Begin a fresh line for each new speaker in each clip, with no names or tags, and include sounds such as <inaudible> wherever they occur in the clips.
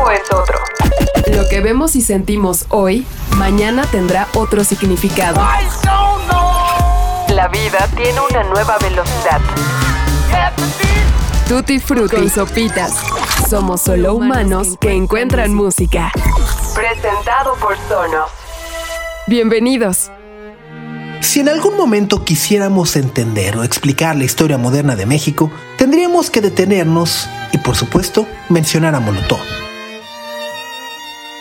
tiempo es otro.
Lo que vemos y sentimos hoy, mañana tendrá otro significado.
La vida tiene una nueva velocidad.
Tutti Frutti y Sopitas. Somos solo humanos que encuentran música.
Presentado por Sonos.
Bienvenidos.
Si en algún momento quisiéramos entender o explicar la historia moderna de México, tendríamos que detenernos y, por supuesto, mencionar a Molotov.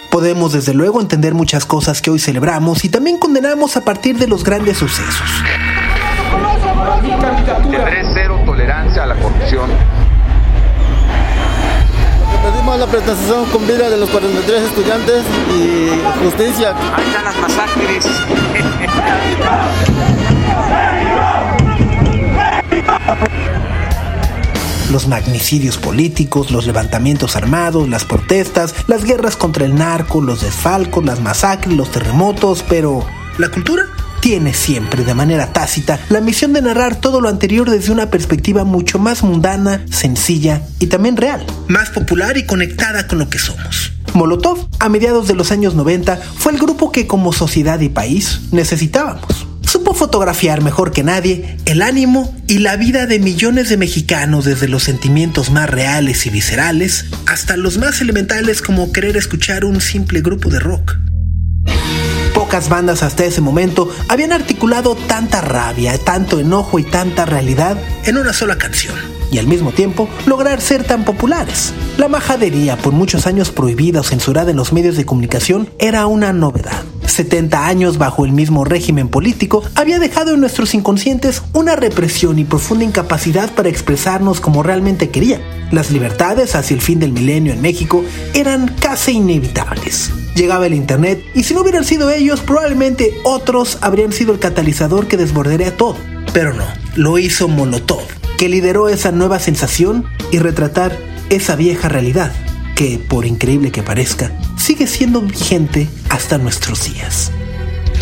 Podemos desde luego entender muchas cosas que hoy celebramos y también condenamos a partir de los grandes sucesos.
Tendré cero tolerancia a la corrupción.
Pedimos la presentación con vida de los 43 estudiantes y justicia.
Ahí están las masacres.
Los magnicidios políticos, los levantamientos armados, las protestas, las guerras contra el narco, los desfalcos, las masacres, los terremotos, pero ¿la cultura? tiene siempre, de manera tácita, la misión de narrar todo lo anterior desde una perspectiva mucho más mundana, sencilla y también real, más popular y conectada con lo que somos. Molotov, a mediados de los años 90, fue el grupo que como sociedad y país necesitábamos. Supo fotografiar mejor que nadie el ánimo y la vida de millones de mexicanos desde los sentimientos más reales y viscerales hasta los más elementales como querer escuchar un simple grupo de rock. Pocas bandas hasta ese momento habían articulado tanta rabia, tanto enojo y tanta realidad en una sola canción y al mismo tiempo lograr ser tan populares. La majadería, por muchos años prohibida o censurada en los medios de comunicación, era una novedad. 70 años bajo el mismo régimen político había dejado en nuestros inconscientes una represión y profunda incapacidad para expresarnos como realmente querían. Las libertades hacia el fin del milenio en México eran casi inevitables. Llegaba el Internet y si no hubieran sido ellos, probablemente otros habrían sido el catalizador que desbordaría todo. Pero no, lo hizo Molotov, que lideró esa nueva sensación y retratar esa vieja realidad que, por increíble que parezca, sigue siendo vigente hasta nuestros días.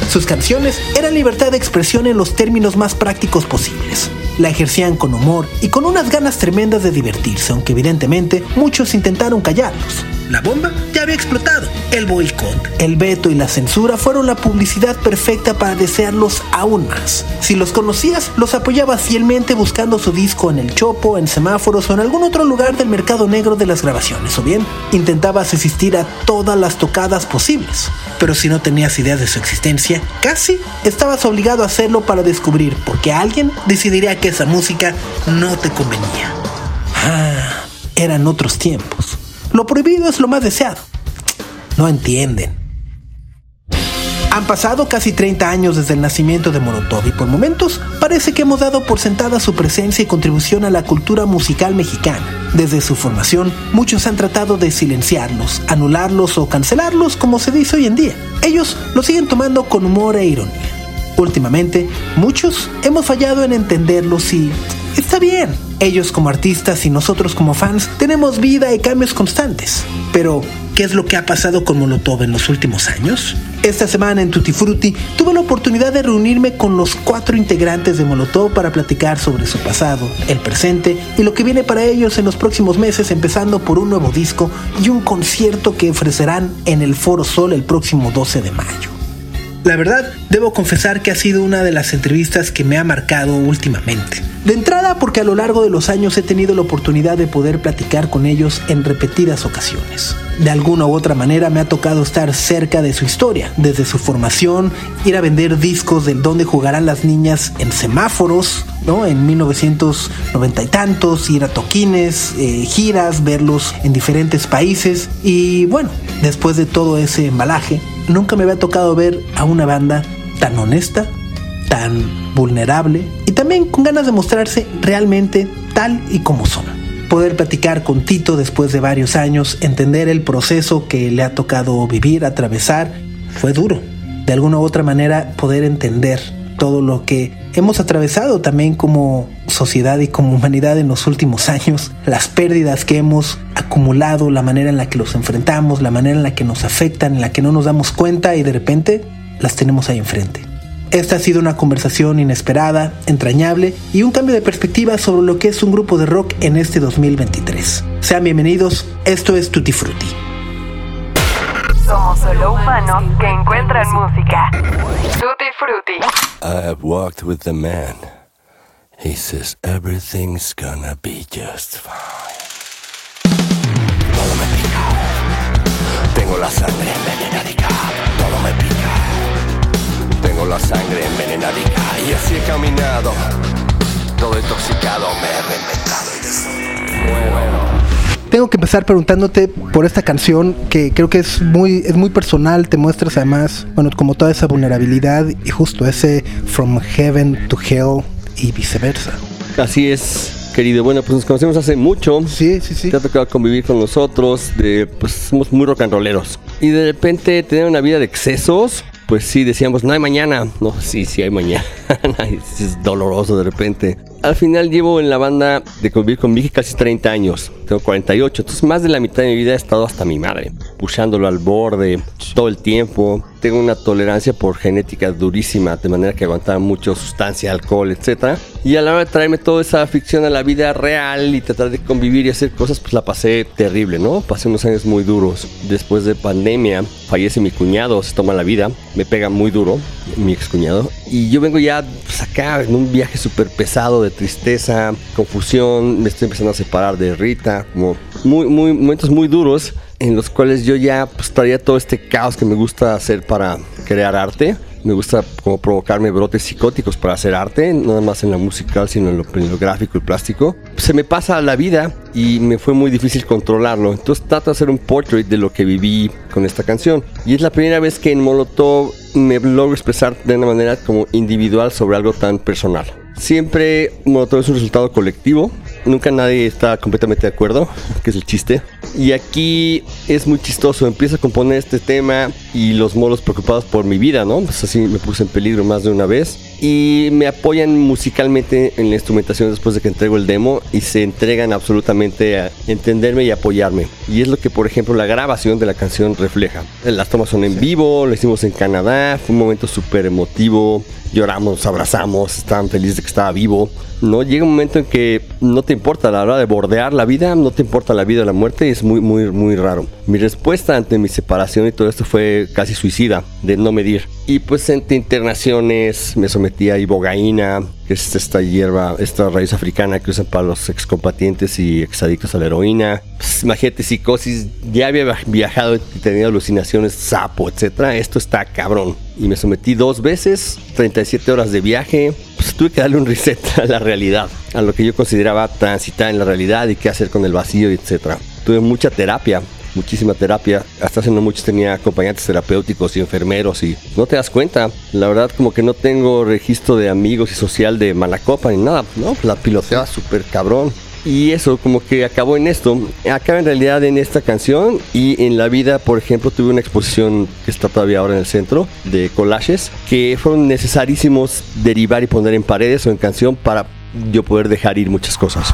Sus canciones eran libertad de expresión en los términos más prácticos posibles. La ejercían con humor y con unas ganas tremendas de divertirse, aunque evidentemente muchos intentaron callarlos. La bomba ya había explotado. El boicot, el veto y la censura fueron la publicidad perfecta para desearlos aún más. Si los conocías, los apoyabas fielmente buscando su disco en el chopo, en semáforos o en algún otro lugar del mercado negro de las grabaciones, o bien intentabas asistir a todas las tocadas posibles. Pero si no tenías idea de su existencia, casi estabas obligado a hacerlo para descubrir por qué alguien decidiría que esa música no te convenía. Ah, eran otros tiempos. Lo prohibido es lo más deseado. No entienden. Han pasado casi 30 años desde el nacimiento de Molotov y por momentos parece que hemos dado por sentada su presencia y contribución a la cultura musical mexicana. Desde su formación, muchos han tratado de silenciarlos, anularlos o cancelarlos como se dice hoy en día. Ellos lo siguen tomando con humor e ironía. Últimamente, muchos hemos fallado en entenderlos y está bien. Ellos como artistas y nosotros como fans tenemos vida y cambios constantes. Pero, ¿qué es lo que ha pasado con Molotov en los últimos años? Esta semana en Tutti Frutti tuve la oportunidad de reunirme con los cuatro integrantes de Molotov para platicar sobre su pasado, el presente y lo que viene para ellos en los próximos meses, empezando por un nuevo disco y un concierto que ofrecerán en el Foro Sol el próximo 12 de mayo. La verdad, debo confesar que ha sido una de las entrevistas que me ha marcado últimamente. De entrada porque a lo largo de los años he tenido la oportunidad de poder platicar con ellos en repetidas ocasiones. De alguna u otra manera me ha tocado estar cerca de su historia, desde su formación, ir a vender discos de dónde jugarán las niñas en semáforos, ¿no? En 1990 y tantos, ir a toquines, eh, giras, verlos en diferentes países. Y bueno, después de todo ese embalaje, nunca me había tocado ver a una banda tan honesta, tan vulnerable y también con ganas de mostrarse realmente tal y como son. Poder platicar con Tito después de varios años, entender el proceso que le ha tocado vivir, atravesar, fue duro. De alguna u otra manera poder entender todo lo que hemos atravesado también como sociedad y como humanidad en los últimos años, las pérdidas que hemos acumulado, la manera en la que los enfrentamos, la manera en la que nos afectan, en la que no nos damos cuenta y de repente las tenemos ahí enfrente. Esta ha sido una conversación inesperada, entrañable y un cambio de perspectiva sobre lo que es un grupo de rock en este 2023. Sean bienvenidos, esto es Tutti Frutti.
Solo humano que encuentra en música. Tutti Frutti.
I have walked with the man. He says everything's gonna be just fine. Todo me pica. Tengo la sangre envenenadica. Todo me pica. Tengo la sangre envenenadica. Y así he caminado. Todo intoxicado me he reinventado muero.
Tengo que empezar preguntándote por esta canción que creo que es muy, es muy personal, te muestras además, bueno, como toda esa vulnerabilidad y justo ese from heaven to hell y viceversa.
Así es, querido. Bueno, pues nos conocemos hace mucho.
Sí, sí, sí.
Te ha tocado convivir con nosotros, de, pues somos muy rock and rolleros. Y de repente tener una vida de excesos, pues sí, decíamos, no hay mañana. No, sí, sí hay mañana. <laughs> es doloroso de repente. Al final llevo en la banda de convivir con Vicky casi 30 años. Tengo 48. Entonces más de la mitad de mi vida he estado hasta mi madre. Pushándolo al borde todo el tiempo. Tengo una tolerancia por genética durísima. De manera que aguantaba mucho sustancia, alcohol, etc. Y a la hora de traerme toda esa ficción a la vida real y tratar de convivir y hacer cosas, pues la pasé terrible, ¿no? Pasé unos años muy duros. Después de pandemia, fallece mi cuñado, se toma la vida. Me pega muy duro, mi ex cuñado. Y yo vengo ya pues, acá en un viaje súper pesado de tristeza, confusión. Me estoy empezando a separar de Rita. Como muy, muy, momentos muy duros en los cuales yo ya pues, traía todo este caos que me gusta hacer para crear arte. Me gusta como provocarme brotes psicóticos para hacer arte, no nada más en la musical, sino en lo, en lo gráfico y plástico. Se me pasa la vida y me fue muy difícil controlarlo. Entonces trato de hacer un portrait de lo que viví con esta canción. Y es la primera vez que en Molotov me logro expresar de una manera como individual sobre algo tan personal. Siempre Molotov es un resultado colectivo. Nunca nadie está completamente de acuerdo, que es el chiste. Y aquí es muy chistoso. Empiezo a componer este tema y los molos preocupados por mi vida, ¿no? Pues así me puse en peligro más de una vez. Y me apoyan musicalmente en la instrumentación después de que entrego el demo y se entregan absolutamente a entenderme y apoyarme. Y es lo que, por ejemplo, la grabación de la canción refleja. Las tomas son en vivo, lo hicimos en Canadá, fue un momento súper emotivo. Lloramos, nos abrazamos, estaban felices de que estaba vivo. No llega un momento en que no te importa la hora de bordear la vida, no te importa la vida o la muerte, es muy, muy, muy raro. Mi respuesta ante mi separación y todo esto fue casi suicida, de no medir. Y pues entre internaciones me sometí a ibogaína, que es esta hierba, esta raíz africana que usan para los excombatientes y exadictos a la heroína. Pues, imagínate, psicosis, ya había viajado y tenido alucinaciones, sapo, etcétera. Esto está cabrón. Y me sometí dos veces, 37 horas de viaje. Pues tuve que darle un reset <laughs> a la realidad, a lo que yo consideraba transitar en la realidad y qué hacer con el vacío, etcétera. Tuve mucha terapia, muchísima terapia. Hasta hace no mucho tenía acompañantes terapéuticos y enfermeros y no te das cuenta. La verdad como que no tengo registro de amigos y social de mala copa ni nada. No, la piloteaba súper cabrón. Y eso como que acabó en esto. Acaba en realidad en esta canción y en la vida, por ejemplo, tuve una exposición que está todavía ahora en el centro de collages que fueron necesarísimos derivar y poner en paredes o en canción para yo poder dejar ir muchas cosas.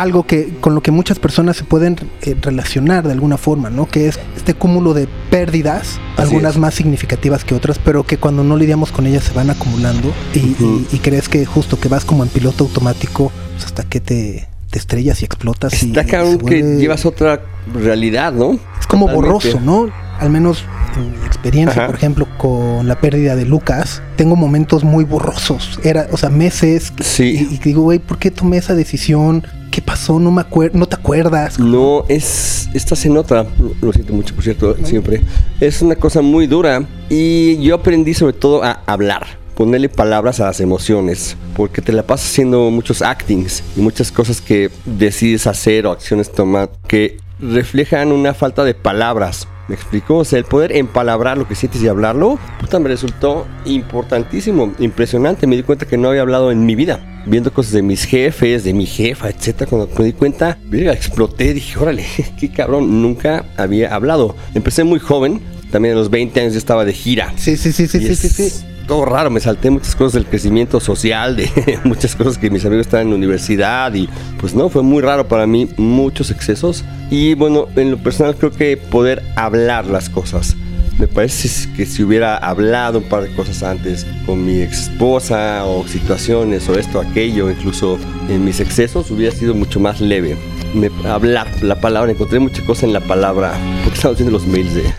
Algo que con lo que muchas personas se pueden eh, relacionar de alguna forma, ¿no? Que es este cúmulo de pérdidas,
Así
algunas
es.
más significativas que otras, pero que cuando no lidiamos con ellas se van acumulando y, y- y crees que justo que vas como en piloto automático pues, hasta que te, te estrellas y explotas. y
Está cabrón
se
que llevas otra realidad, ¿no?
Es como
Totalmente.
borroso, ¿no? Al menos en mi experiencia,
Ajá.
por ejemplo, con la pérdida de Lucas, tengo momentos muy borrosos. Era, o sea, meses.
Sí.
Y, y digo, güey, ¿por qué tomé esa decisión? ¿Qué pasó? No me acuerdo, no te acuerdas.
No, es. Estás en otra. Lo siento mucho, por cierto, siempre. Es una cosa muy dura. Y yo aprendí sobre todo a hablar. Ponerle palabras a las emociones. Porque te la pasas haciendo muchos actings y muchas cosas que decides hacer o acciones tomar que reflejan una falta de palabras. ¿Me explico? O sea, el poder empalabrar lo que sientes y hablarlo, puta, me resultó importantísimo, impresionante. Me di cuenta que no había hablado en mi vida. Viendo cosas de mis jefes, de mi jefa, etcétera. Cuando me di cuenta, exploté. Dije, órale, <laughs> qué cabrón, nunca había hablado. Empecé muy joven, también a los 20 años ya estaba de gira.
Sí, sí, sí, sí, sí, sí, sí.
Todo raro, me salté muchas cosas del crecimiento social, de <laughs> muchas cosas que mis amigos estaban en la universidad y pues no, fue muy raro para mí, muchos excesos. Y bueno, en lo personal creo que poder hablar las cosas. Me parece que si hubiera hablado un par de cosas antes con mi esposa o situaciones o esto, aquello, incluso en mis excesos, hubiera sido mucho más leve. Me, hablar la palabra, encontré mucha cosa en la palabra, porque estaba haciendo los mails de,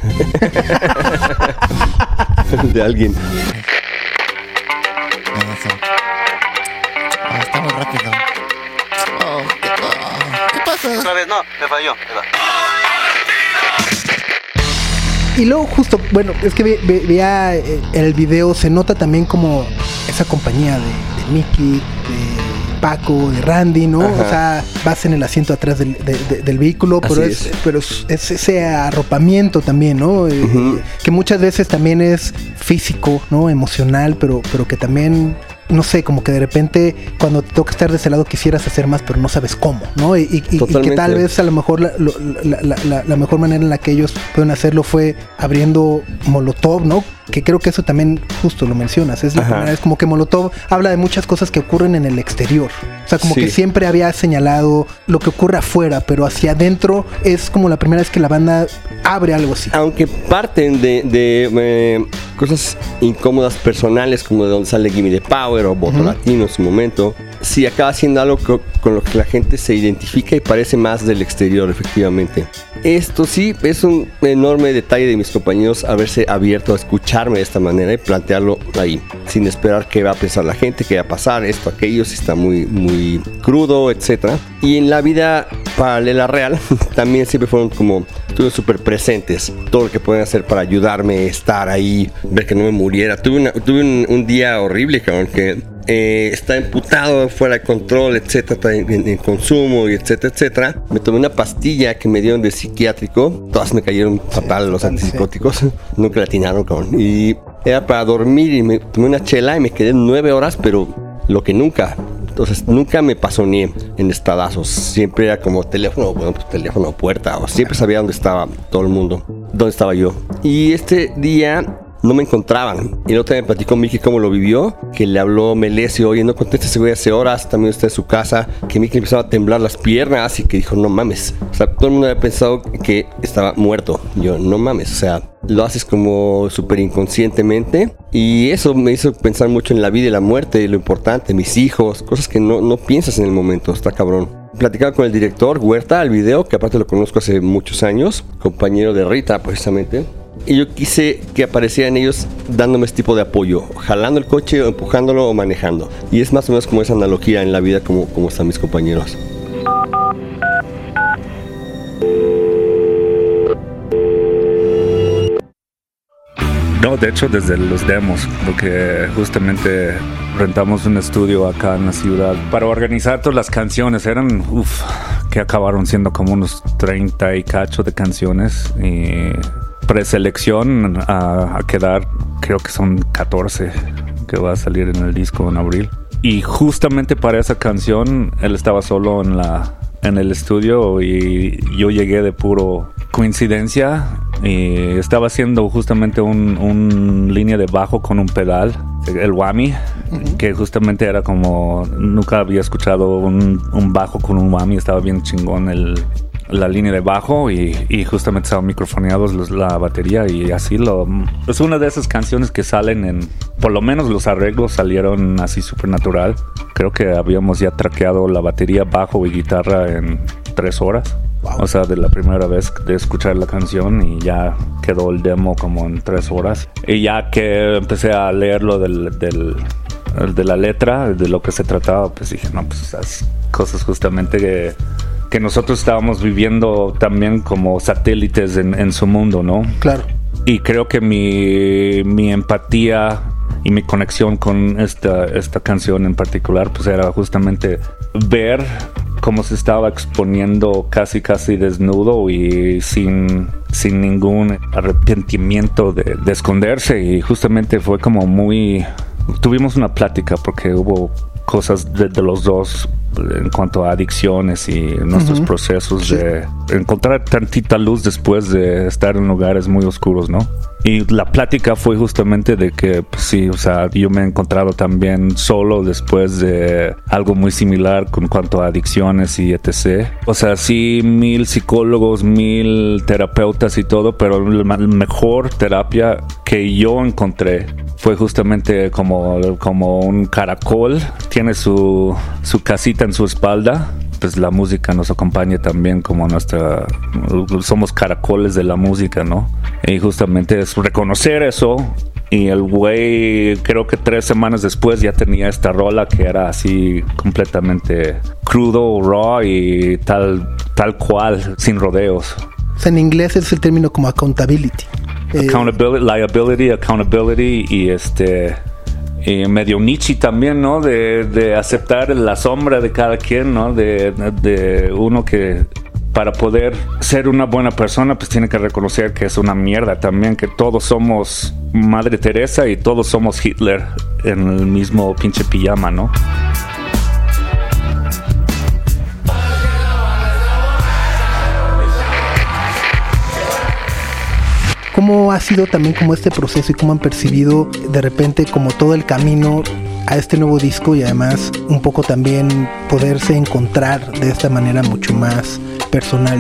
<laughs> de alguien.
No, me falló. ahí va.
Y luego justo, bueno, es que ve- ve- veía eh, el video, se nota también como esa compañía de, de Mickey, de Paco, de Randy, ¿no?
Ajá.
O sea, vas en el asiento atrás del, de- de- del vehículo, pero, es,
es.
pero es, es ese arropamiento también, ¿no? Eh. Que muchas veces también es físico, ¿no? Emocional, pero, pero que también... No sé, como que de repente cuando te toca estar de ese lado quisieras hacer más, pero no sabes cómo, ¿no? Y, y- y- y que tal vez a lo mejor la, lo- la- la- la- la mejor manera en la que ellos pueden hacerlo fue abriendo Molotov, ¿no? Que creo que eso también justo lo mencionas. Es la
Ajá.
primera vez como que Molotov habla de muchas cosas que ocurren en el exterior. O sea, como
Sí.
que siempre había señalado lo que ocurre afuera, pero hacia adentro es como la primera vez que la banda abre algo así.
Aunque parten de, de, eh, cosas incómodas personales, como de donde sale Gimme the Power o Voto Latino en su momento, sí acaba siendo algo co- con lo que la gente se identifica y parece más del exterior, efectivamente. Esto sí es un enorme detalle de mis compañeros haberse abierto a escucharme de esta manera y plantearlo ahí, sin esperar qué va a pensar la gente, qué va a pasar, esto, aquello, si está muy, muy crudo, etc. Y en la vida paralela real <laughs> también siempre fueron como estuvieron súper presentes. Todo lo que pueden hacer para ayudarme, estar ahí, ver que no me muriera. Tuve, una- tuve un, un día horrible, cabrón, que eh, está emputado, fuera de control, etcétera, en, en- consumo y etcétera, etcétera. Me tomé una pastilla que me dieron de psiquiátrico. Todas me cayeron fatal los
sí.
antipsicóticos. <laughs> Nunca la atinaron, cabrón. Y era para dormir y me tomé una chela y me quedé nueve horas, pero lo que nunca. Entonces nunca me pasó ni en estadazos. Siempre era como teléfono, bueno, pues, teléfono, puerta. O siempre sabía dónde estaba todo el mundo. Dónde estaba yo. Y este día no me encontraban. Y día me platicó Miki cómo lo vivió. Que le habló Melesio, oye, no conteste ese güey hace horas. También está en su casa. Que Miki empezaba a temblar las piernas y que dijo, no mames. O sea, todo el mundo había pensado que estaba muerto. Yo, no mames. O sea, lo haces como súper inconscientemente. Y eso me hizo pensar mucho en la vida y la muerte, lo importante, mis hijos, cosas que no, no piensas en el momento. Está cabrón. Platicaba con el director Huerta al video, que aparte lo conozco hace muchos años, compañero de Rita precisamente. Y yo quise que aparecieran ellos dándome este tipo de apoyo, jalando el coche, o empujándolo o manejando. Y es más o menos como esa analogía en la vida como, como están mis compañeros.
No, de hecho desde los demos, porque justamente rentamos un estudio acá en la ciudad para organizar todas las canciones. Eran, uff, que acabaron siendo como unos 30 y cacho de canciones. Preselección a, a quedar, creo que son 14 que va a salir en el disco en abril. Y justamente para esa canción él estaba solo en la en el estudio y yo llegué de puro coincidencia y estaba haciendo justamente un, un línea de bajo con un pedal, el whammy, que justamente era como nunca había escuchado un, un bajo con un whammy, estaba bien chingón el, la línea de bajo y, y justamente estaban microfoneados los- la batería y así lo es una de esas canciones que salen en por lo menos los arreglos salieron así súper natural creo que habíamos ya traqueado la batería bajo y guitarra en tres horas. O sea de la primera vez de escuchar la canción y ya quedó el demo como en tres horas. Y ya que empecé a leerlo del, del de la letra, de lo que se trataba, pues dije, no, pues esas cosas justamente que, que nosotros estábamos viviendo también como satélites en, en su mundo, ¿no?
Claro.
Y creo que mi, mi empatía y mi conexión con esta, esta canción en particular, pues era justamente ver cómo se estaba exponiendo casi casi desnudo y sin, sin ningún arrepentimiento de, de esconderse y justamente fue como muy tuvimos una plática porque hubo cosas de, de los dos en cuanto a adicciones y nuestros procesos de encontrar tantita luz después de estar en lugares muy oscuros, ¿no? Y la plática fue justamente de que, pues, sí, o sea, yo me he encontrado también solo después de algo muy similar con cuanto a adicciones y etc. O sea, sí, mil psicólogos, mil terapeutas y todo, pero la mejor terapia que yo encontré fue justamente como, como un caracol, tiene su, su casita en su espalda pues la música nos acompaña también como nuestra somos caracoles de la música, ¿no? Y justamente es reconocer eso y el güey creo que tres semanas después ya tenía esta rola que era así completamente crudo, raw y tal tal cual, sin rodeos.
en inglés es el término como accountability.
Accountability, liability, accountability y este y medio Nietzsche también, ¿no? De, aceptar la sombra de cada quien, ¿no? De, de, uno que para poder ser una buena persona, pues tiene que reconocer que es una mierda también, que todos somos Madre Teresa y todos somos Hitler en el mismo pinche pijama, ¿no?
¿Cómo ha sido también como este proceso y cómo han percibido de repente como todo el camino a este nuevo disco y además un poco también poderse encontrar de esta manera mucho más personal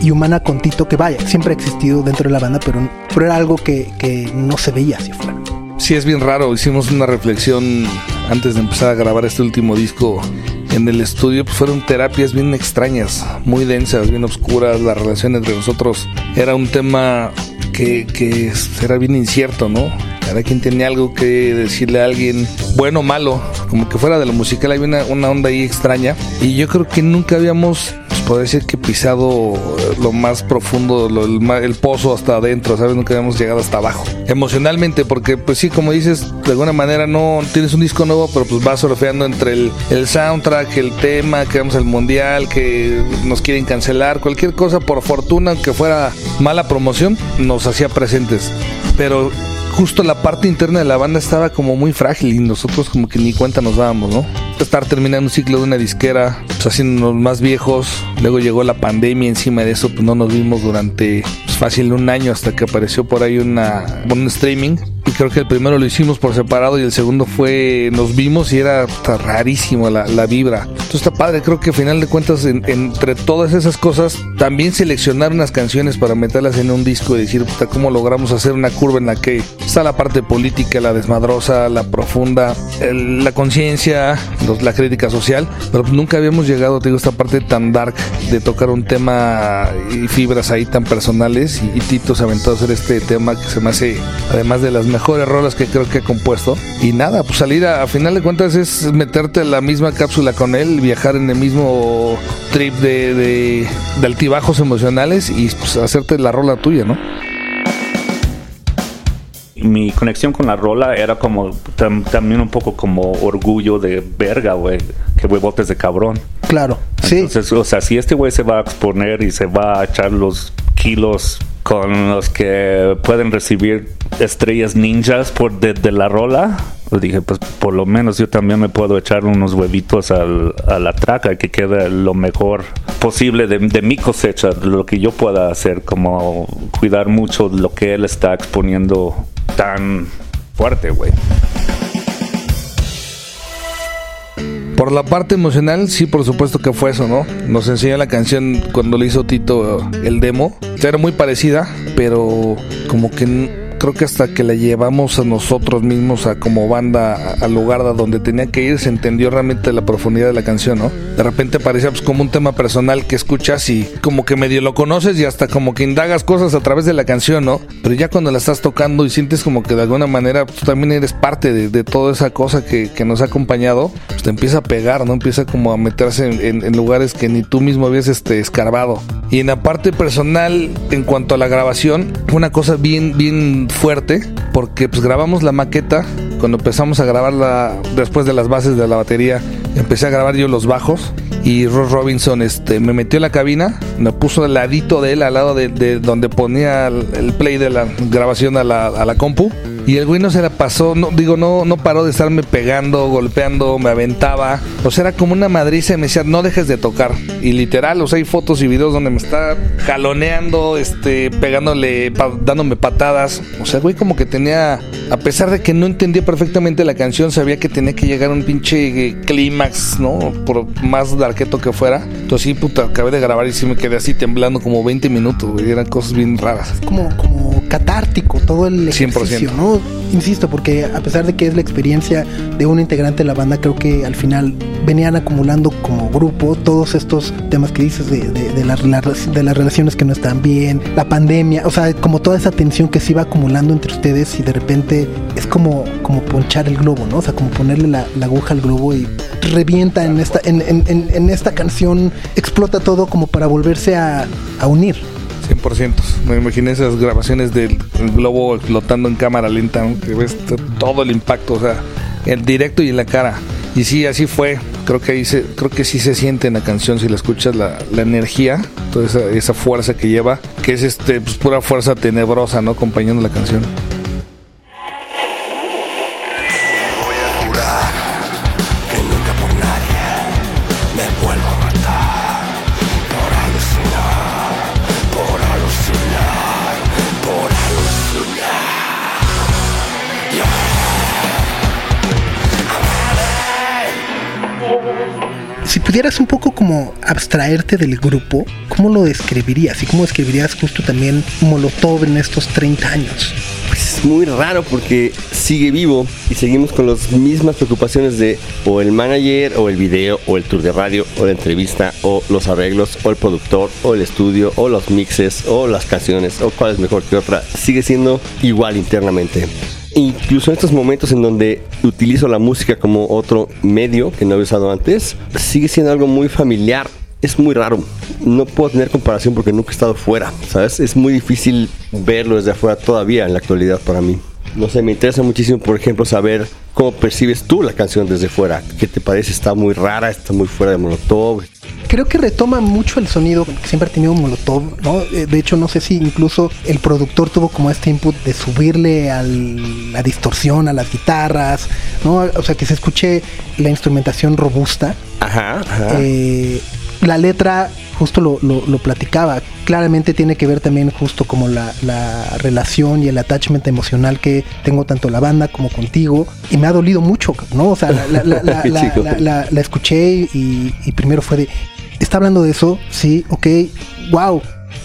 y, humana con Tito, que vaya, siempre ha existido dentro de la banda, pero, pero era algo que, que no se veía hacia afuera.
Sí, es bien raro. Hicimos una reflexión antes de empezar a grabar este último disco en el estudio. Pues fueron terapias bien extrañas, muy densas, bien oscuras. La relación entre nosotros era un tema que, que era bien incierto, ¿no? Cada quien tenía algo que decirle a alguien, bueno o malo, como que fuera de lo musical había una, una onda ahí extraña. Y yo creo que nunca habíamos podría decir que pisado lo más profundo, el, pozo hasta adentro, ¿sabes? Nunca habíamos llegado hasta abajo. Emocionalmente, porque pues sí, como dices, de alguna manera no tienes un disco nuevo, pero pues vas surfeando entre el, soundtrack, el tema, que vamos al mundial, que nos quieren cancelar, cualquier cosa, por fortuna, que fuera mala promoción, nos hacía presentes. Pero justo la parte interna de la banda estaba como muy frágil y nosotros como que ni cuenta nos dábamos, ¿no? Estar terminando un ciclo de una disquera, pues haciéndonos más viejos, luego llegó la pandemia encima de eso, pues no nos vimos durante pues, fácil un año hasta que apareció por ahí una, un streaming y creo que el primero lo hicimos por separado y el segundo fue nos vimos y era rarísimo la, la vibra. Entonces está padre, creo que al final de cuentas entre todas esas cosas también seleccionar unas canciones para meterlas en un disco y decir puta, cómo logramos hacer una curva en la que está la parte política, la desmadrosa, la profunda, la conciencia, la crítica social, pero nunca habíamos llegado, digo, esta parte tan dark de tocar un tema y fibras ahí tan personales y, Tito se aventó a hacer este tema que se me hace, además de las mejores rolas que creo que he compuesto. Y nada, pues salir a, final de cuentas es meterte en la misma cápsula con él, viajar en el mismo trip de, altibajos emocionales y pues hacerte la rola tuya, ¿no?
mi conexión con la rola era como también un poco como orgullo de verga, güey, que huevotes de cabrón.
Claro, sí.
Entonces, o sea, si este güey se va a exponer y se va a echar los kilos con los que pueden recibir estrellas ninjas por de, la rola. Pues dije, pues por lo menos yo también me puedo echar unos huevitos al, a la traca, que quede lo mejor posible de, de, mi cosecha, lo que yo pueda hacer, como cuidar mucho lo que él está exponiendo tan fuerte, güey.
Por la parte emocional, sí, por supuesto que fue eso, ¿no? Nos enseñó la canción cuando le hizo Tito el demo. Era muy parecida, pero como que creo que hasta que la llevamos a nosotros mismos a como banda al lugar donde tenía que ir se entendió realmente la profundidad de la canción, ¿no? De repente parecía pues, como un tema personal que escuchas y como que medio lo conoces y hasta como que indagas cosas a través de la canción, ¿no? Pero ya cuando la estás tocando y sientes como que de alguna manera pues, también eres parte de, toda esa cosa que, nos ha acompañado, pues te empieza a pegar, ¿no? Empieza como a meterse en, lugares que ni tú mismo habías este, escarbado. Y en la parte personal, en cuanto a la grabación, fue una cosa bien, bien fuerte porque pues grabamos la maqueta. Cuando empezamos a grabarla después de las bases de la batería empecé a grabar yo los bajos. Y Ross Robinson este, me metió en la cabina, me puso al ladito de él, al lado de, donde ponía el, play de la grabación a la, a la compu Y el güey no se la pasó, no, digo, no, no paró de estarme pegando, golpeando, me aventaba. O sea, era como una madriza y me decía, no dejes de tocar. Y literal, o sea, hay fotos y videos donde me está jaloneando, este, pegándole, pa- dándome patadas. O sea, güey, como que tenía, a pesar de que no entendía perfectamente la canción, sabía que tenía que llegar a un pinche eh, clímax, ¿no? Por más darqueto que fuera. Entonces sí, puta, acabé de grabar y sí me quedé así temblando como 20 minutos, güey. Eran cosas bien raras.
como, como catártico todo el
100%.
ejercicio, Insisto, porque a pesar de que es la experiencia de un integrante de la banda, creo que al final venían acumulando como grupo todos estos temas que dices de, las, la- de las relaciones que no están bien, la pandemia, o sea, como toda esa tensión que se iba acumulando entre ustedes y de repente es como, como ponchar el globo, ¿no? O sea, como ponerle la, aguja al globo y revienta en esta, en, en- en- en esta canción, explota todo como para volverse a unir.
100%. Me imaginé esas grabaciones del globo explotando en cámara lenta, que ves todo el impacto, o sea, en directo y en la cara. Y sí, así fue. Creo que ahí se, creo que sí se siente en la canción si la escuchas la, la energía, toda esa, esa fuerza que lleva, que es este pues, pura fuerza tenebrosa, ¿no? Acompañando la canción.
Pudieras un poco como abstraerte del grupo, ¿cómo lo describirías? ¿Y cómo describirías justo también Molotov en estos 30 años?
Pues es muy raro porque sigue vivo y seguimos con las mismas preocupaciones de o el manager o el video o el tour de radio o la entrevista o los arreglos o el productor o el estudio o los mixes o las canciones o cuál es mejor que otra. Sigue siendo igual internamente. Incluso en estos momentos en donde utilizo la música como otro medio que no había usado antes, sigue siendo algo muy familiar es muy raro. No puedo tener comparación porque nunca he estado fuera, ¿sabes? Es muy difícil verlo desde afuera todavía en la actualidad para mí. No sé, me interesa muchísimo, por ejemplo, saber cómo percibes tú la canción desde fuera. ¿Qué te parece? ¿Está muy rara? ¿Está muy fuera de Molotov?
Creo que retoma mucho el sonido que siempre ha tenido Molotov, ¿no? Eh, De hecho, no sé si incluso el productor tuvo como este input de subirle a la distorsión a las guitarras, ¿no? O sea, que se escuche la instrumentación robusta.
Ajá, ajá.
Eh, la letra justo lo, lo- lo platicaba. Claramente tiene que ver también justo como la, la relación y el attachment emocional que tengo tanto la banda como contigo. Y me ha dolido mucho, ¿no? O sea, la, la- la- la- <laughs>
Qué
la-
chico.
la- la- la escuché y, y primero fue de, ¿está hablando de eso? Sí, ok, wow.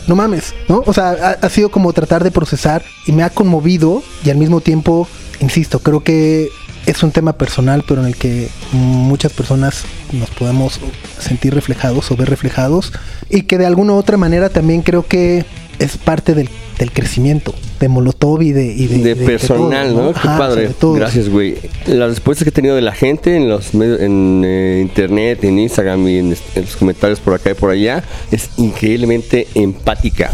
No mames, ¿no? O sea, ha, ha sido como tratar de procesar y me ha conmovido y al mismo tiempo, insisto, creo que es un tema personal, pero en el que muchas personas nos podemos sentir reflejados o ver reflejados y que de alguna u otra manera también creo que es parte del, del crecimiento de Molotov y de, y de,
de
de- de
personal, ¿no? Qué
Ajá,
padre. Gracias, güey. Las respuestas que he tenido de la gente en los medios, en eh, internet, en Instagram y en, en los comentarios por acá y por allá es increíblemente empática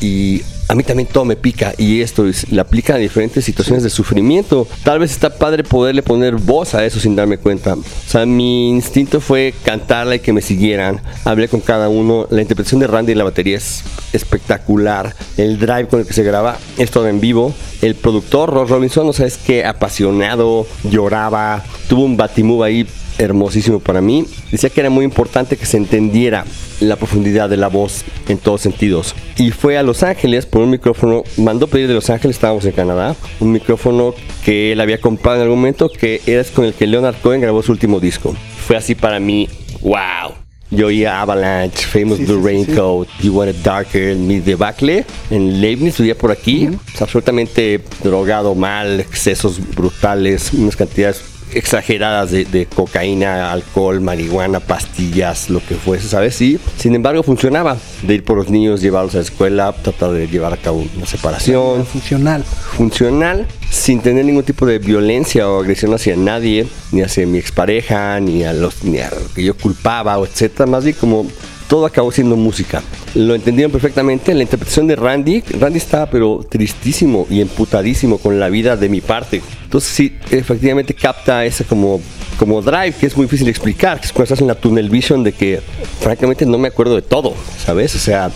y a mí también todo me pica y esto es, la aplica a diferentes situaciones de sufrimiento. Tal vez está padre poderle poner voz a eso sin darme cuenta. O sea, mi instinto fue cantarla y que me siguieran. Hablé con cada uno. La interpretación de Randy en la batería es espectacular. El drive con el que se graba es todo en vivo. El productor, Ross Robinson, no sabes qué apasionado, lloraba, tuvo un batimove ahí hermosísimo para mí. Decía que era muy importante que se entendiera la profundidad de la voz en todos sentidos. Y fue a Los Ángeles por un micrófono, mandó pedir de Los Ángeles, estábamos en Canadá, un micrófono que él había comprado en algún momento, que era con el que Leonard Cohen grabó su último disco. Fue así para mí, wow. Yo oía Avalanche, Famous Blue Raincoat, You Want It Darker, mi debacle en Leibniz, vivía por aquí, sea, absolutamente drogado mal, excesos brutales, unas cantidades exageradas de, de cocaína, alcohol, marihuana, pastillas, lo que fuese, ¿sabes? Sí, sin embargo funcionaba, de ir por los niños, llevarlos a la escuela, tratar de llevar a cabo una separación,
Funcional.
funcional, sin tener ningún tipo de violencia o agresión hacia nadie, ni hacia mi expareja, ni a los ni a lo que yo culpaba, o etcétera, más bien como todo acabó siendo música. Lo entendieron perfectamente. La interpretación de Randy, Randy estaba pero tristísimo y emputadísimo con la vida de mi parte. Entonces sí, efectivamente capta ese como, como drive que es muy difícil de explicar, que es cuando estás en la tunnel vision de que francamente no me acuerdo de todo, ¿sabes? O sea,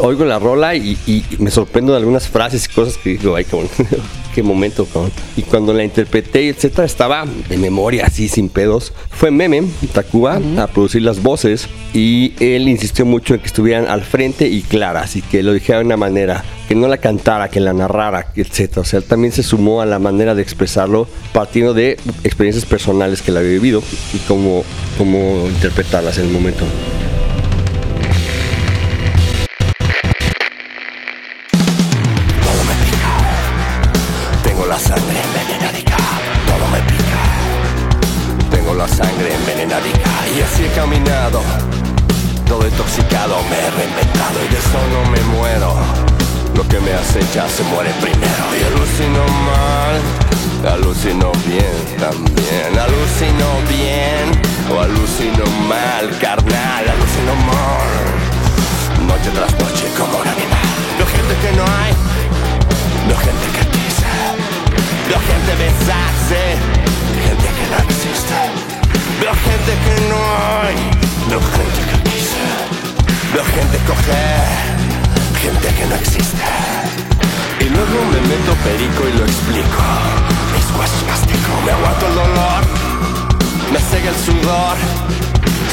oigo la rola y, y me sorprendo de algunas frases y cosas que digo, ay, cabrón. <laughs> qué momento, cabrón. Y cuando la interpreté, etcétera, estaba de memoria, así, sin pedos. Fue Meme, Tacuba, a producir las voces. Y él insistió mucho en que estuvieran al frente y claras. Y que lo dijera de una manera, que no la cantara, que la narrara, etcétera. O sea, también se sumó a la manera de expresarlo, partiendo de experiencias personales que él había vivido y cómo, cómo interpretarlas en el momento.
Y de eso no me muero. Lo que me acecha se muere primero. Y alucino mal. Alucino bien también. Alucino bien. O alucino mal, carnal. Alucino mal. Noche tras noche como un animal. Veo gente que no hay. Veo gente que quise. Veo gente besarse. Gente que no existe. Veo gente que no hay. Veo gente que quise. Veo gente coger. Gente que no existe. Y luego me meto perico y lo explico. Mis huesos mastico. Me aguanto el dolor. Me cega el sudor.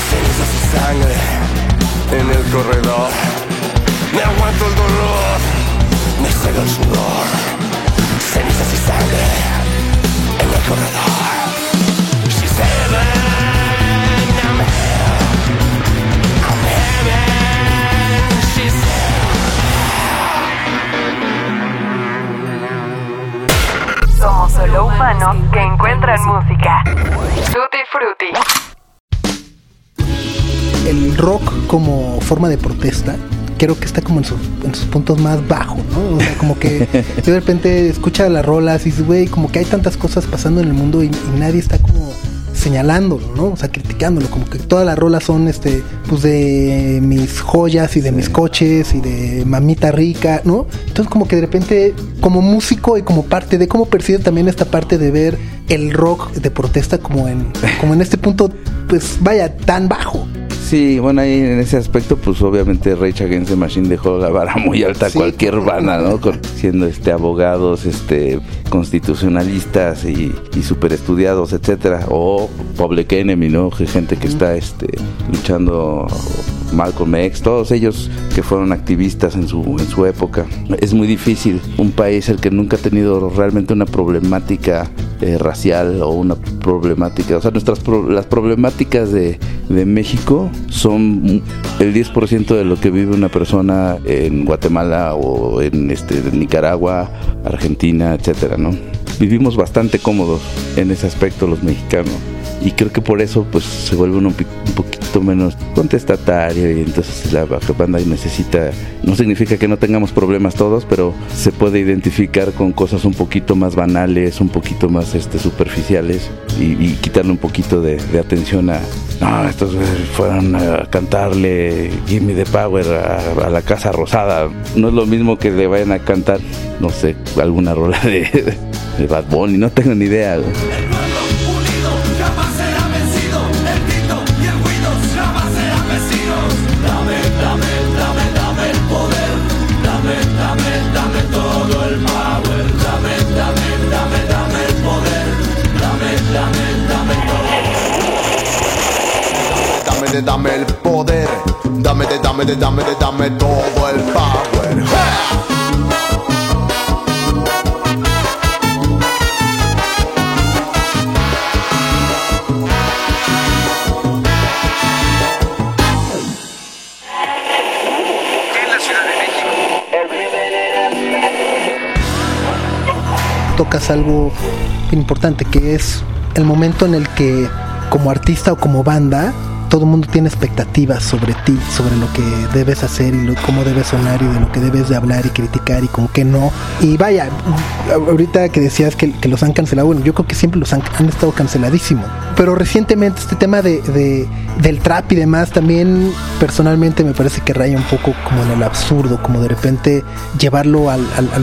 Cenizas y sangre en el corredor. Me aguanto el dolor, me cega el sudor, cenizas y sangre en el corredor.
Que encuentran música. Tutti Frutti.
el rock como forma de protesta creo que está como en, sus- en sus puntos más bajos, ¿no? O sea, como que <laughs> de repente escucha las rolas y dices, güey, como que hay tantas cosas pasando en el mundo y, y nadie está como señalándolo, ¿no? O sea, criticándolo, como que todas las rolas son, este, pues de mis joyas y de mis coches y de mamita rica, ¿no? Entonces como que de repente, como músico y como parte de cómo percibe también esta parte de ver el rock de protesta como en, como en este punto, pues vaya, tan bajo.
Sí, bueno, ahí en ese aspecto, pues obviamente Rage Against the Machine dejó la vara muy alta a
Sí.
cualquier banda, ¿no? Con- siendo este abogados, este constitucionalistas y, y super estudiados, etcétera. O Public Enemy, ¿no? Que Gente que está este luchando Malcolm X, todos ellos que fueron activistas en su, en su época. Es muy difícil un país el que nunca ha tenido realmente una problemática eh, racial o una problemática, o sea, nuestras pro- las problemáticas de, de México son el 10% de lo que vive una persona en Guatemala o en este Nicaragua, Argentina, etcétera, ¿no? Vivimos bastante cómodos en ese aspecto los mexicanos y creo que por eso pues se vuelve uno un, poquito menos contestatario y entonces la banda necesita no significa que no tengamos problemas todos pero se puede identificar con cosas un poquito más banales un poquito más este superficiales y, quitarle un poquito de, atención a no estos fueron a cantarle Gimme the Power a, a la Casa Rosada no es lo mismo que le vayan a cantar no sé alguna rola de, de Bad Bunny no tengo ni idea
de, dame el poder. Dame, de, dame, de, dame, de, dame todo el power.
Tocas algo importante que es el momento en el que como artista o como banda todo el mundo tiene expectativas sobre ti, sobre lo que debes hacer y lo- cómo debes sonar y de lo que debes de hablar y criticar y con qué no. Y vaya, ahorita que decías que, que los han cancelado, bueno, yo creo que siempre los han, han estado canceladísimos. Pero recientemente este tema de, de- del trap y demás también personalmente me parece que raya un poco como en el absurdo, como de repente llevarlo al,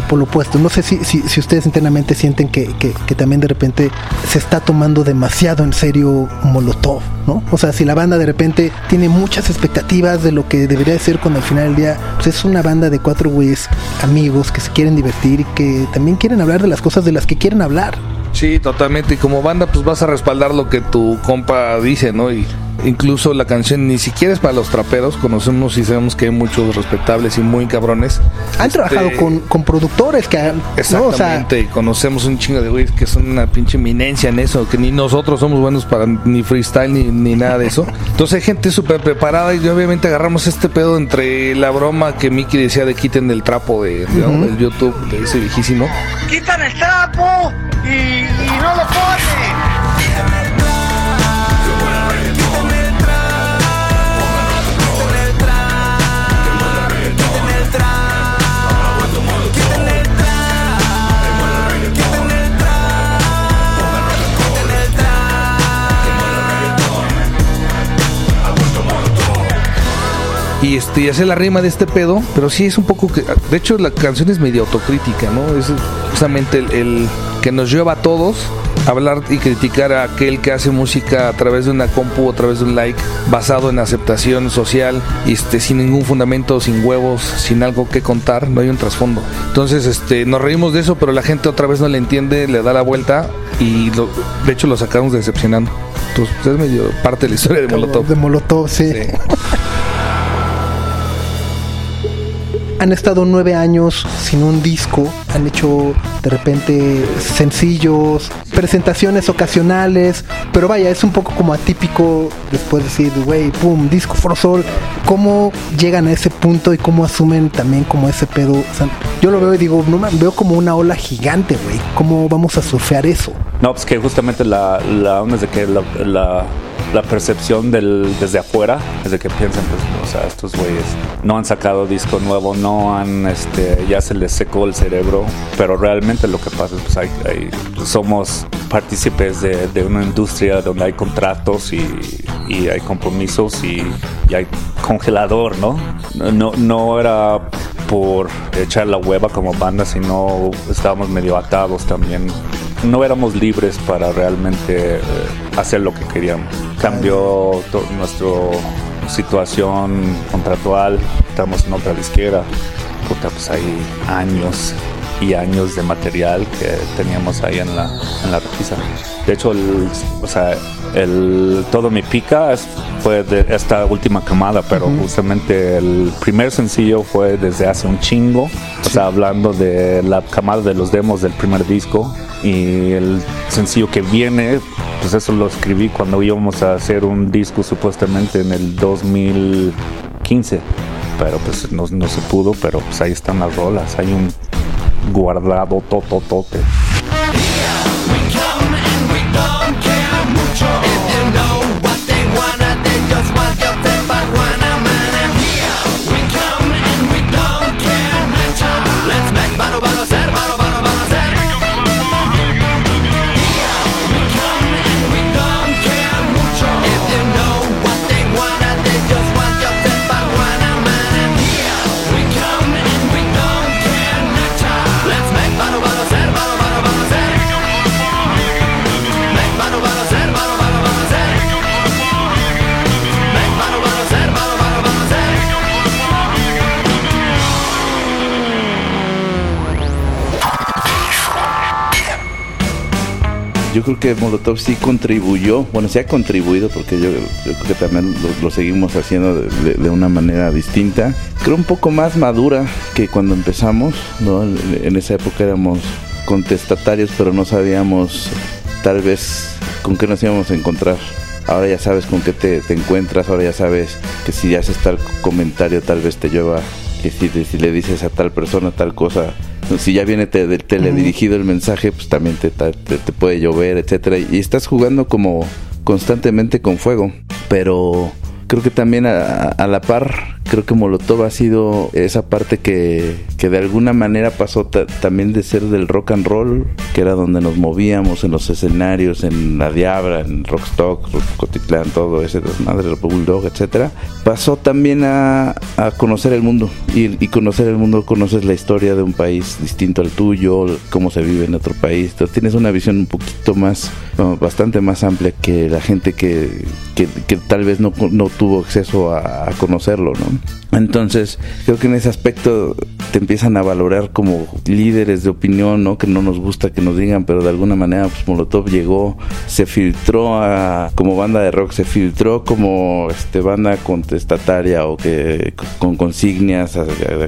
polo opuesto. No sé si, si, ustedes internamente sienten que, que- que también de repente se está tomando demasiado en serio Molotov, ¿no? O sea, si la banda de repente tiene muchas expectativas de lo que debería ser cuando al final del día pues es una banda de cuatro güeyes amigos que se quieren divertir y que también quieren hablar de las cosas de las que quieren hablar.
Sí, totalmente. Y como banda, pues vas a respaldar lo que tu compa dice, ¿no? Y incluso la canción ni siquiera es para los traperos. Conocemos y sabemos que hay muchos respetables y muy cabrones.
Han
Este,
trabajado con, con productores que han, ¿no? O sea,
Exactamente, y conocemos un chingo de güeyes que son una pinche eminencia en eso, que ni nosotros somos buenos para ni freestyle ni, ni nada de eso. Entonces hay gente súper preparada y obviamente agarramos este pedo entre la broma que Mickey decía de quiten el trapo de, del YouTube, de ese viejísimo.
Quitan el trapo y, y no lo ponen.
Y este, y hace la rima de este pedo, pero sí es un poco que. De hecho, la canción es medio autocrítica, ¿no? Es justamente el, el que nos lleva a todos hablar y criticar a aquel que hace música a través de una compu, a través de un like, basado en aceptación social, este, sin ningún fundamento, sin huevos, sin algo que contar, no hay un trasfondo. Entonces, este, nos reímos de eso, pero la gente otra vez no le entiende, le da la vuelta, y lo- de hecho lo sacamos decepcionando. Entonces, es medio parte de la historia de Molotov.
De Molotov, sí. <laughs> Han estado nueve años sin un disco, han hecho de repente sencillos, presentaciones ocasionales, pero vaya, es un poco como atípico después de decir, güey, pum, disco for Soul. ¿Cómo llegan a ese punto y cómo asumen también como ese pedo? Yo lo veo y digo, no, veo como una ola gigante, güey. ¿Cómo vamos a surfear eso?
No, pues que justamente la, la onda es de que la, la percepción del, desde afuera es de que piensan, pues, o sea, estos güeyes no han sacado disco nuevo, no han, este, ya se les secó el cerebro, pero realmente lo que pasa es, pues, hay, hay- somos partícipes de, de una industria donde hay contratos y, y hay compromisos y, y hay congelador, ¿no? No, no era por echar la hueva como banda, sino estábamos medio atados también. No éramos libres para realmente eh, hacer lo que queríamos. Cambió nuestra situación contractual, estamos en otra disquera. Puta, pues hay años y años de material que teníamos ahí en la, en la repisa. De hecho, el, o sea, el Todo Me Pica es- fue de esta última camada, pero justamente el primer sencillo fue desde hace un chingo, o sea, hablando de la camada de los demos del primer disco. Y el sencillo que viene, pues eso lo escribí cuando íbamos a hacer un disco supuestamente en el 2015. Pero pues no, no se pudo, pero pues ahí están las rolas, hay un guardado tototote.
Creo que Molotov sí contribuyó, bueno, sí ha contribuido porque yo, yo creo que también lo, seguimos haciendo de, una manera distinta. Creo un poco más madura que cuando empezamos, ¿no? En, en esa época éramos contestatarios, pero no sabíamos tal vez con qué nos íbamos a encontrar. Ahora ya sabes con qué te, te encuentras, ahora ya sabes que si haces tal comentario tal vez te lleva, que si, si le dices a tal persona tal cosa, si ya viene te, de- teledirigido el mensaje, pues también te, te, te puede llover, etcétera. Y estás jugando como constantemente con fuego. Pero creo que también a, a la par creo que Molotov ha sido esa parte que, que de alguna manera pasó ta- también de ser del rock and roll, que era donde nos movíamos en los escenarios, en La Diabla, en Rockstock, Cotitlán, todo ese desmadre, Bulldog, etcétera. Pasó también a, conocer el mundo. Y, y conocer el mundo, conoces la historia de un país distinto al tuyo, cómo se vive en otro país. Entonces tienes una visión un poquito más, bastante más amplia que la gente que, que, que tal vez no, no tuvo acceso a conocerlo, ¿no? Entonces, creo que en ese aspecto te empiezan a valorar como líderes de opinión, ¿no? Que no nos gusta que nos digan, pero de alguna manera, pues Molotov llegó, se filtró a, como banda de rock, se filtró como este banda contestataria o que con consignias,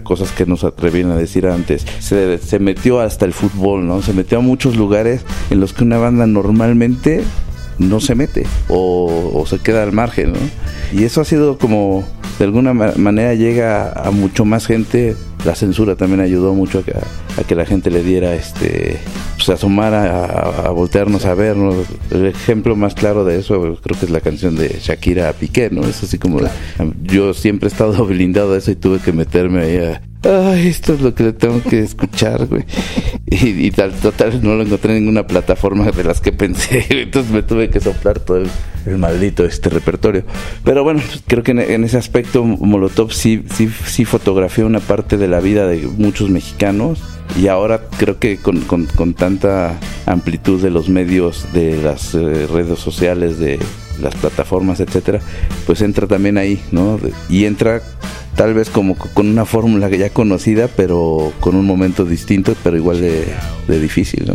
cosas que nos atrevían a decir antes. Se, se metió hasta el fútbol, ¿no? Se metió a muchos lugares en los que una banda normalmente no se mete o, o se queda al margen, ¿no? Y eso ha sido como, de alguna ma- manera llega a mucho más gente. La censura también ayudó mucho a que, a que la gente le diera, este, pues asomara a, a voltearnos a vernos. El ejemplo más claro de eso creo que es la canción de Shakira Piqué, ¿no? Es así como, yo siempre he estado <laughs> blindado a eso y tuve que meterme ahí a, Ay, esto es lo que le tengo que escuchar, güey. Y, y tal, total, no lo encontré en ninguna plataforma de las que <laughs> pensé. Entonces me tuve que soplar todo el, el maldito este repertorio. Pero bueno, creo que en, en ese aspecto Molotov sí, sí, sí fotografió una parte de la vida de muchos mexicanos. Y ahora creo que con, con- con tanta amplitud de los medios, de las eh, redes sociales, de las plataformas, etcétera, pues entra también ahí, ¿no? Y entra tal vez como co- con una fórmula que ya conocida, pero con un momento distinto, pero igual de, de difícil, ¿no?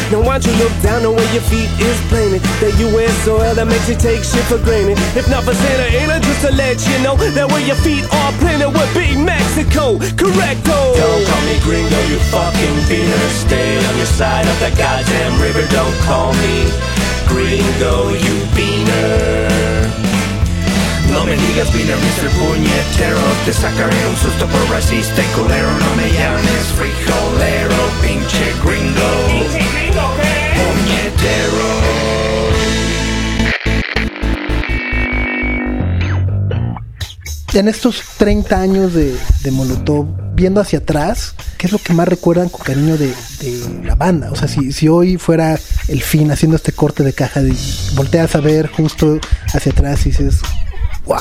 Now why don't you look down on where your feet is planted That US soil that makes you take shit for granted If not for Santa Ana, just to let you know That where your feet are planted would be Mexico Correcto
Don't call me gringo, you fucking beaner. Stay on your side of the goddamn river. Don't call me gringo, you beaner. No me digas beaner, Mr. Puñetero. Te sacaré un susto por racista y culero. No me llames frijolero, pinche gringo.
En estos 30 años de, Molotov, viendo hacia atrás, ¿qué es lo que más recuerdan con cariño de, la banda? O sea, si, hoy fuera el fin haciendo este corte de caja, de, volteas a ver justo hacia atrás y dices, wow.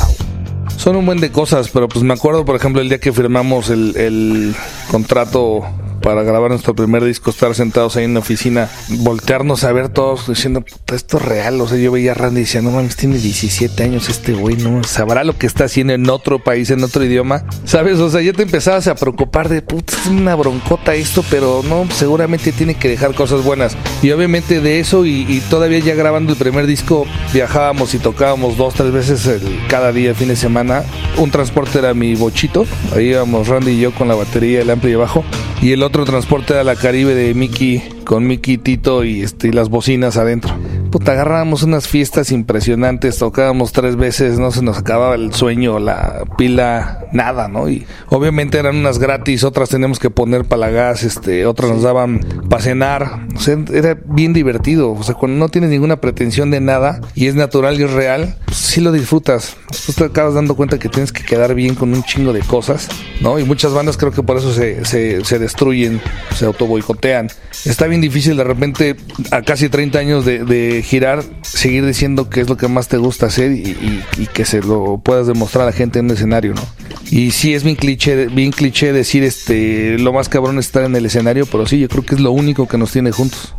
Son un buen de cosas, pero pues me acuerdo, por ejemplo, el día que firmamos el contrato para grabar nuestro primer disco, estar sentados ahí en la oficina, voltearnos a ver todos diciendo, puta, esto es real. O sea, yo veía a Randy y decía, no mames, tiene 17 años este güey, no sabrá lo que está haciendo en otro país, en otro idioma. ¿Sabes? O sea, ya te empezabas a preocupar de, puta, es una broncota esto, pero no, seguramente tiene que dejar cosas buenas. Y obviamente de eso, y, y todavía ya grabando el primer disco, viajábamos y tocábamos dos, tres veces el- cada día, el fin de semana. Un transporte era mi bochito, ahí íbamos Randy y yo con la batería, el ampli y abajo. Y el otro transporte era la Caribe de Mickey, con Mickey, Tito y, este, y las bocinas adentro. Puta, agarrábamos unas fiestas impresionantes, tocábamos tres veces, no se nos acababa el sueño, la pila, nada, ¿no? Y obviamente eran unas gratis, otras teníamos que poner para la gas, este, otras nos daban para cenar, o sea, era bien divertido, o sea, cuando no tienes ninguna pretensión de nada y es natural y es real, pues sí lo disfrutas, después te acabas dando cuenta que tienes que quedar bien con un chingo de cosas, ¿no? Y muchas bandas creo que por eso se, se, se destruyen, se autoboicotean. Está bien difícil de repente, a casi 30 años de, girar, seguir diciendo qué es lo que más te gusta hacer y que se lo puedas demostrar a la gente en un escenario, ¿no? Y sí es bien cliché, bien cliché decir este lo más cabrón es estar en el escenario, pero sí, yo creo que es lo único que nos tiene juntos.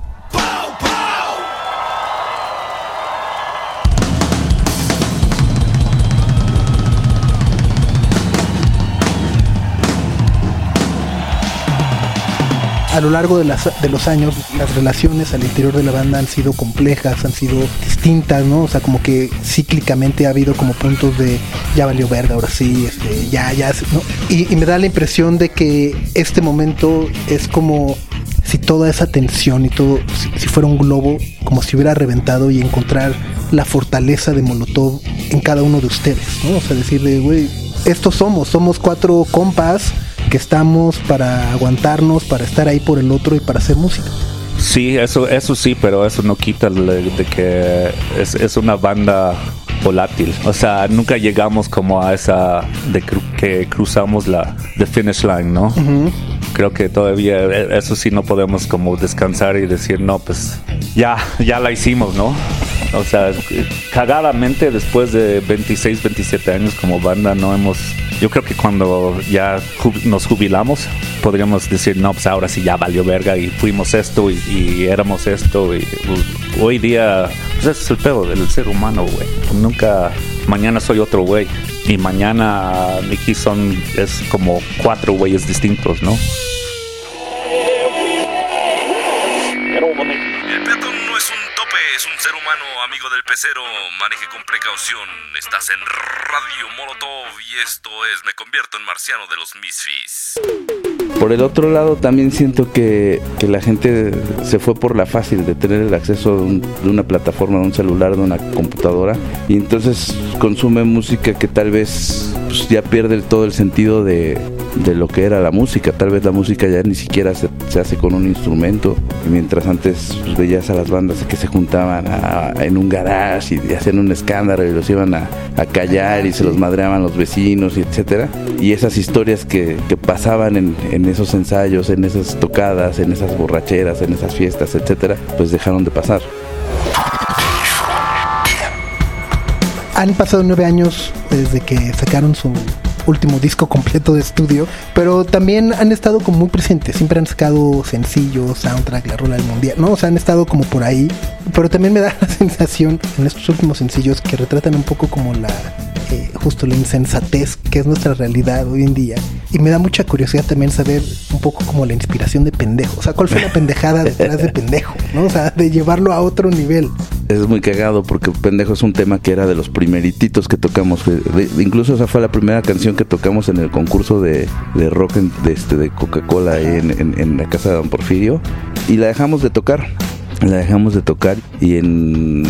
A lo largo de, las, de los años las relaciones al interior de la banda han sido complejas, han sido distintas, ¿no? O sea, como que cíclicamente ha habido como puntos de ya valió verga, ahora sí, este, ya, ya, ¿no? Y, y me da la impresión de que este momento es como si toda esa tensión y todo, si, si fuera un globo, como si hubiera reventado y encontrar la fortaleza de Molotov en cada uno de ustedes, ¿no? O sea, decirle, güey, estos somos, somos cuatro compas que estamos para aguantarnos, para estar ahí por el otro y para hacer música.
Sí, eso, eso sí, pero eso no quita le- de que es, es una banda volátil. O sea, nunca llegamos como a esa de cru- que cruzamos la the finish line, ¿no? Creo que todavía eh, eso sí no podemos como descansar y decir, no, pues ya, ya la hicimos, ¿no? O sea, cagadamente después de 26, 27 años como banda no hemos... Yo creo que cuando ya nos jubilamos podríamos decir, no, pues ahora sí ya valió verga y fuimos esto y, y éramos esto. Y hoy día, pues ese es el pedo del ser humano, güey. Nunca, mañana soy otro güey. Y mañana Mickey son, es como cuatro güeyes distintos, ¿no?
Maneje con precaución. Estás en Radio Molotov y esto es Me convierto en marciano de los Misfits.
Por el otro lado, también siento que, que la gente se fue por la fácil de tener el acceso de, un- de una plataforma, de un celular, de una computadora, y entonces consume música que tal vez pues, ya pierde todo el sentido de, de lo que era la música. Tal vez la música ya ni siquiera se, se hace con un instrumento, y mientras antes pues, veías a las bandas que se juntaban a- en un garage y hacían un escándalo y los iban a, a callar y se los madreaban los vecinos, y etcétera. Y esas historias que, que pasaban en, en esos ensayos, en esas tocadas, en esas borracheras, en esas fiestas, etcétera, pues dejaron de pasar.
Han pasado nueve años desde que sacaron su último disco completo de estudio, pero también han estado como muy presentes, siempre han sacado sencillos, soundtrack, la rola del mundial, ¿no? O sea, han estado como por ahí, pero también me da <laughs> la sensación en estos últimos sencillos que retratan un poco como la, eh, justo la insensatez que es nuestra realidad hoy en día. Y me da mucha curiosidad también saber un poco como la inspiración de pendejo, o sea, cuál fue la pendejada <laughs> detrás de pendejo, ¿no? O sea, de llevarlo a otro nivel.
Es muy cagado porque Pendejo es un tema que era de los primerititos que tocamos. incluso esa fue la primera canción que tocamos en el concurso de, de rock en- de, este, de Coca-Cola en, en- en la casa de Don Porfirio. Y la dejamos de tocar. La dejamos de tocar y en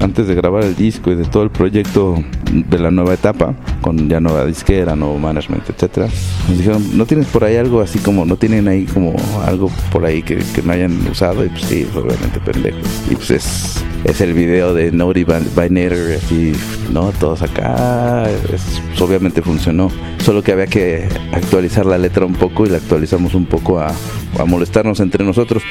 antes de grabar el disco y de todo el proyecto de la nueva etapa, con ya nueva disquera, nuevo management, etcétera, nos dijeron, ¿no tienes por ahí algo así como, no tienen ahí como algo por ahí que, que no hayan usado? Y pues sí, obviamente pendejo. Y pues es, es el video de Naughty by, Nature, así, ¿no? Todos acá, es- pues obviamente funcionó. Solo que había que actualizar la letra un poco y la actualizamos un poco a, a molestarnos entre nosotros.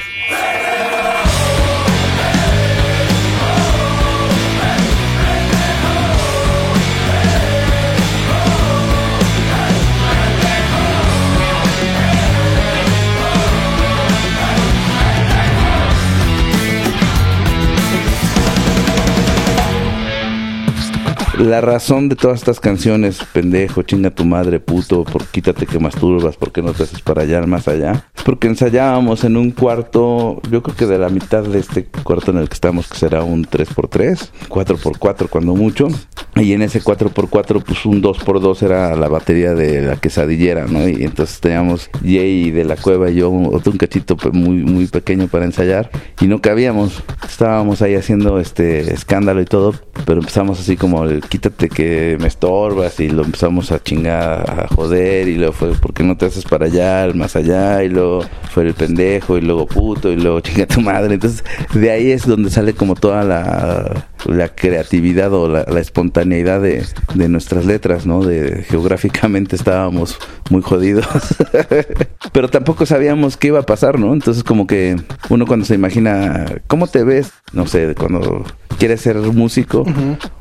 La razón de todas estas canciones, pendejo, chinga tu madre, puto, por quítate que masturbas, ¿por qué no te haces para allá, más allá? Es porque ensayábamos en un cuarto, yo creo que de la mitad de este cuarto en el que estamos, que será un 3x3, 4x4 cuando mucho, y en ese 4x4, pues un 2x2 era la batería de la quesadillera, ¿no? Y entonces teníamos Jay de la cueva y yo, otro un cachito pe- muy, muy pequeño para ensayar, y no cabíamos. Estábamos ahí haciendo este escándalo y todo, pero empezamos así como el quítate que me estorbas y lo empezamos a chingar, a joder y luego fue ¿por qué no te haces para allá, el más allá? Y luego fue el pendejo y luego puto y luego <laughs> chinga tu madre. Entonces de ahí es donde sale como toda la, la creatividad o la, la espontaneidad de, de nuestras letras, ¿no? De geográficamente estábamos muy jodidos, <laughs> pero tampoco sabíamos qué iba a pasar, ¿no? Entonces como que uno cuando se imagina, ¿cómo te ves? No sé, cuando quieres ser músico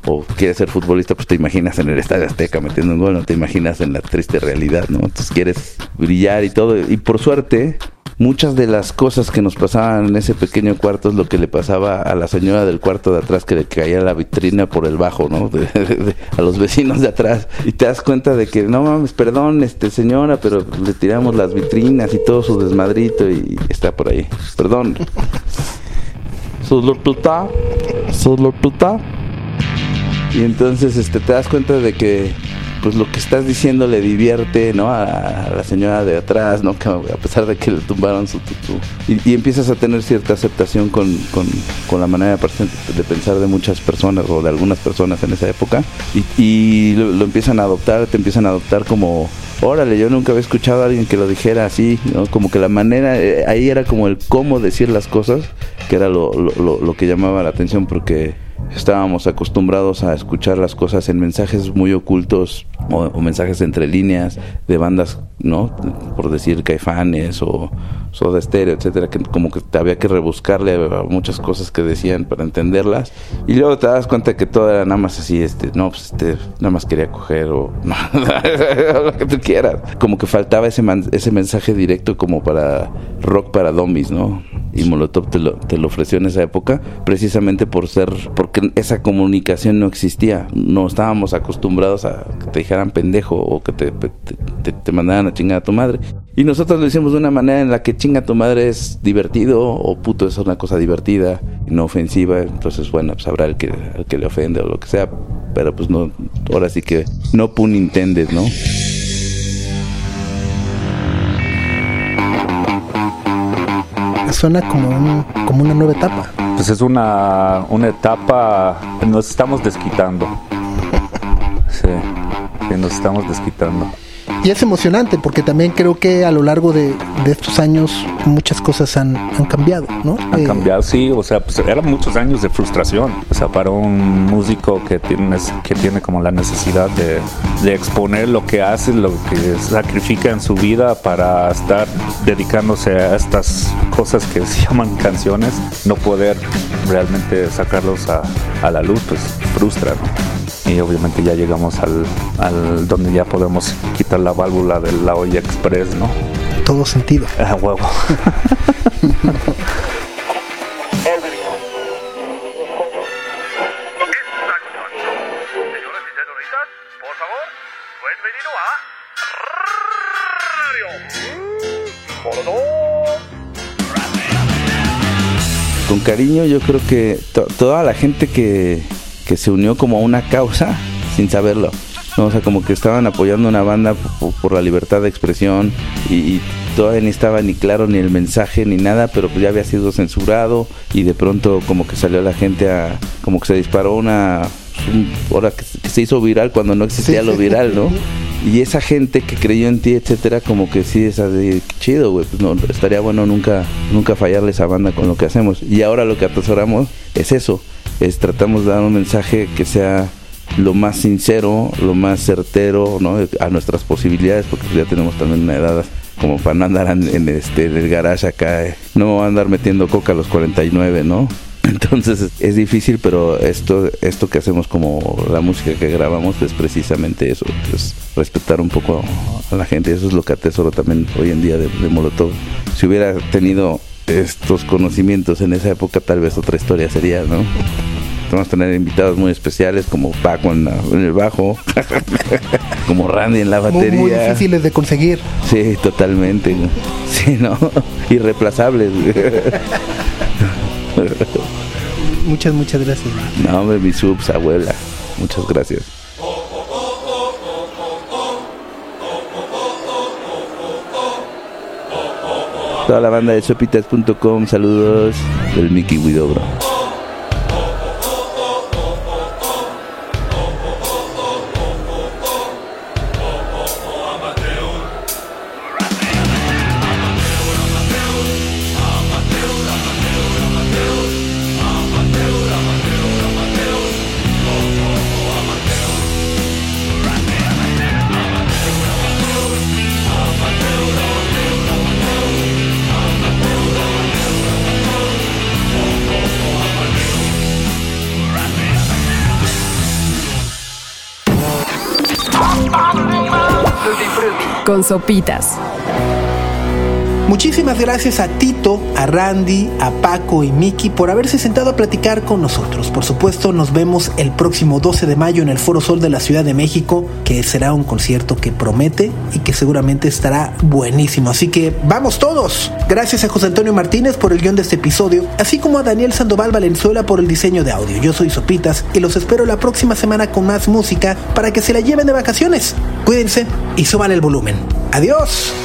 o quieres ser futbolista, pues te imaginas en el Estadio Azteca metiendo un gol, no te imaginas en la triste realidad, ¿no? Entonces quieres brillar y todo. Y por suerte, muchas de las cosas que nos pasaban en ese pequeño cuarto es lo que le pasaba a la señora del cuarto de atrás que le caía la vitrina por el bajo, ¿no? De- a los vecinos de atrás. Y te das cuenta de que, no mames, perdón, este señora, pero le tiramos las vitrinas y todo su desmadrito y está por ahí. Perdón. Solo puta, solo puta. Y entonces este, te das cuenta de que pues lo que estás diciendo le divierte, ¿no? A, la señora de atrás, ¿no? A pesar de que le tumbaron su tutú. Y, empiezas a tener cierta aceptación con, con- con la manera de, pensar de muchas personas o de algunas personas en esa época. Y, y lo, empiezan a adoptar, te empiezan a adoptar como, órale, yo nunca había escuchado a alguien que lo dijera así, ¿no? Como que la manera, eh, ahí era como el cómo decir las cosas, que era lo- lo- lo que llamaba la atención porque estábamos acostumbrados a escuchar las cosas en mensajes muy ocultos o, o mensajes entre líneas de bandas, ¿no? Por decir Caifanes o Soda Stereo, etcétera, que como que había que rebuscarle a muchas cosas que decían para entenderlas. Y luego te das cuenta que todo era nada más así, este, no, pues este, nada más quería coger o <laughs> no, lo que tú quieras. Como que faltaba ese, man- ese mensaje directo como para rock para dummies, ¿no? Y Molotov te lo, te lo ofreció en esa época, precisamente por ser, porque esa comunicación no existía. No estábamos acostumbrados a que te dijeran pendejo o que te, te, te- te mandaran a chingar a tu madre. Y nosotros lo hicimos de una manera en la que chinga a tu madre es divertido o puto es una cosa divertida y no ofensiva. Entonces, bueno, pues habrá el que, el que le ofende o lo que sea. Pero pues no, ahora sí que no pun intended, ¿no?
Suena como, un- como una nueva etapa.
Pues es una, una etapa, nos estamos desquitando. <laughs> Sí, sí, nos estamos desquitando.
Y es emocionante porque también creo que a lo largo de, de estos años muchas cosas han, han cambiado, ¿no?
Han
Eh,
cambiado, sí, o sea, pues eran muchos años de frustración. O sea, para un músico que tiene, que tiene como la necesidad de, de exponer lo que hace, lo que sacrifica en su vida para estar dedicándose a estas cosas que se <laughs> llaman canciones, no poder realmente sacarlos a, a la luz, pues frustra, ¿no? Y obviamente ya llegamos al, al donde ya podemos quitar la válvula de la olla express, ¿no?
todo sentido.
Ah, huevo.
con cariño yo creo que to- toda la gente que, que se unió como a una causa sin saberlo. ¿no? O sea, como que estaban apoyando una banda por, por la libertad de expresión y, y todavía ni estaba ni claro ni el mensaje ni nada, pero pues ya había sido censurado y de pronto como que salió la gente a, como que se disparó una, un- ahora que, se- hizo viral cuando no existía
Sí,
lo viral, ¿no? <laughs> Y esa gente que creyó en ti, etcétera, como que sí es así, chido, güey. Pues no, estaría bueno nunca, nunca fallarle a esa banda con lo que hacemos. Y ahora lo que atesoramos es eso. Es tratamos de dar un mensaje que sea lo más sincero, lo más certero, ¿no? A nuestras posibilidades, porque ya tenemos también una edad como para no andar en, en este, en el garage acá, eh. no andar metiendo coca a los 49, ¿no? Entonces es- difícil, pero esto, esto que hacemos como la música que grabamos es precisamente eso, es respetar un poco a la gente. Eso es lo que atesoro también hoy en día de, de Molotov. Si hubiera tenido estos conocimientos en esa época, tal vez otra historia sería, ¿no? Vamos a tener invitados muy especiales como Paco en, la- en el bajo, <laughs> como Randy en la
muy,
batería.
muy difíciles de conseguir.
Sí, totalmente. Sí, ¿no? <laughs> Irreemplazables. <laughs> <laughs>
Muchas, muchas gracias.
No, hombre, mi subs, abuela. Muchas gracias. Toda la banda de sopitas.com, saludos del Mickey Widobro.
Con sopitas.
Muchísimas gracias a Tito, a Randy, a Paco y Miki por haberse sentado a platicar con nosotros. Por supuesto, nos vemos el próximo 12 de mayo en el Foro Sol de la Ciudad de México, que será un concierto que promete y que seguramente estará buenísimo. Así que vamos todos. Gracias a José Antonio Martínez por el guion de este episodio, así como a Daniel Sandoval Valenzuela por el diseño de audio. Yo soy Sopitas y los espero la próxima semana con más música para que se la lleven de vacaciones. Cuídense y suban el volumen. Adiós.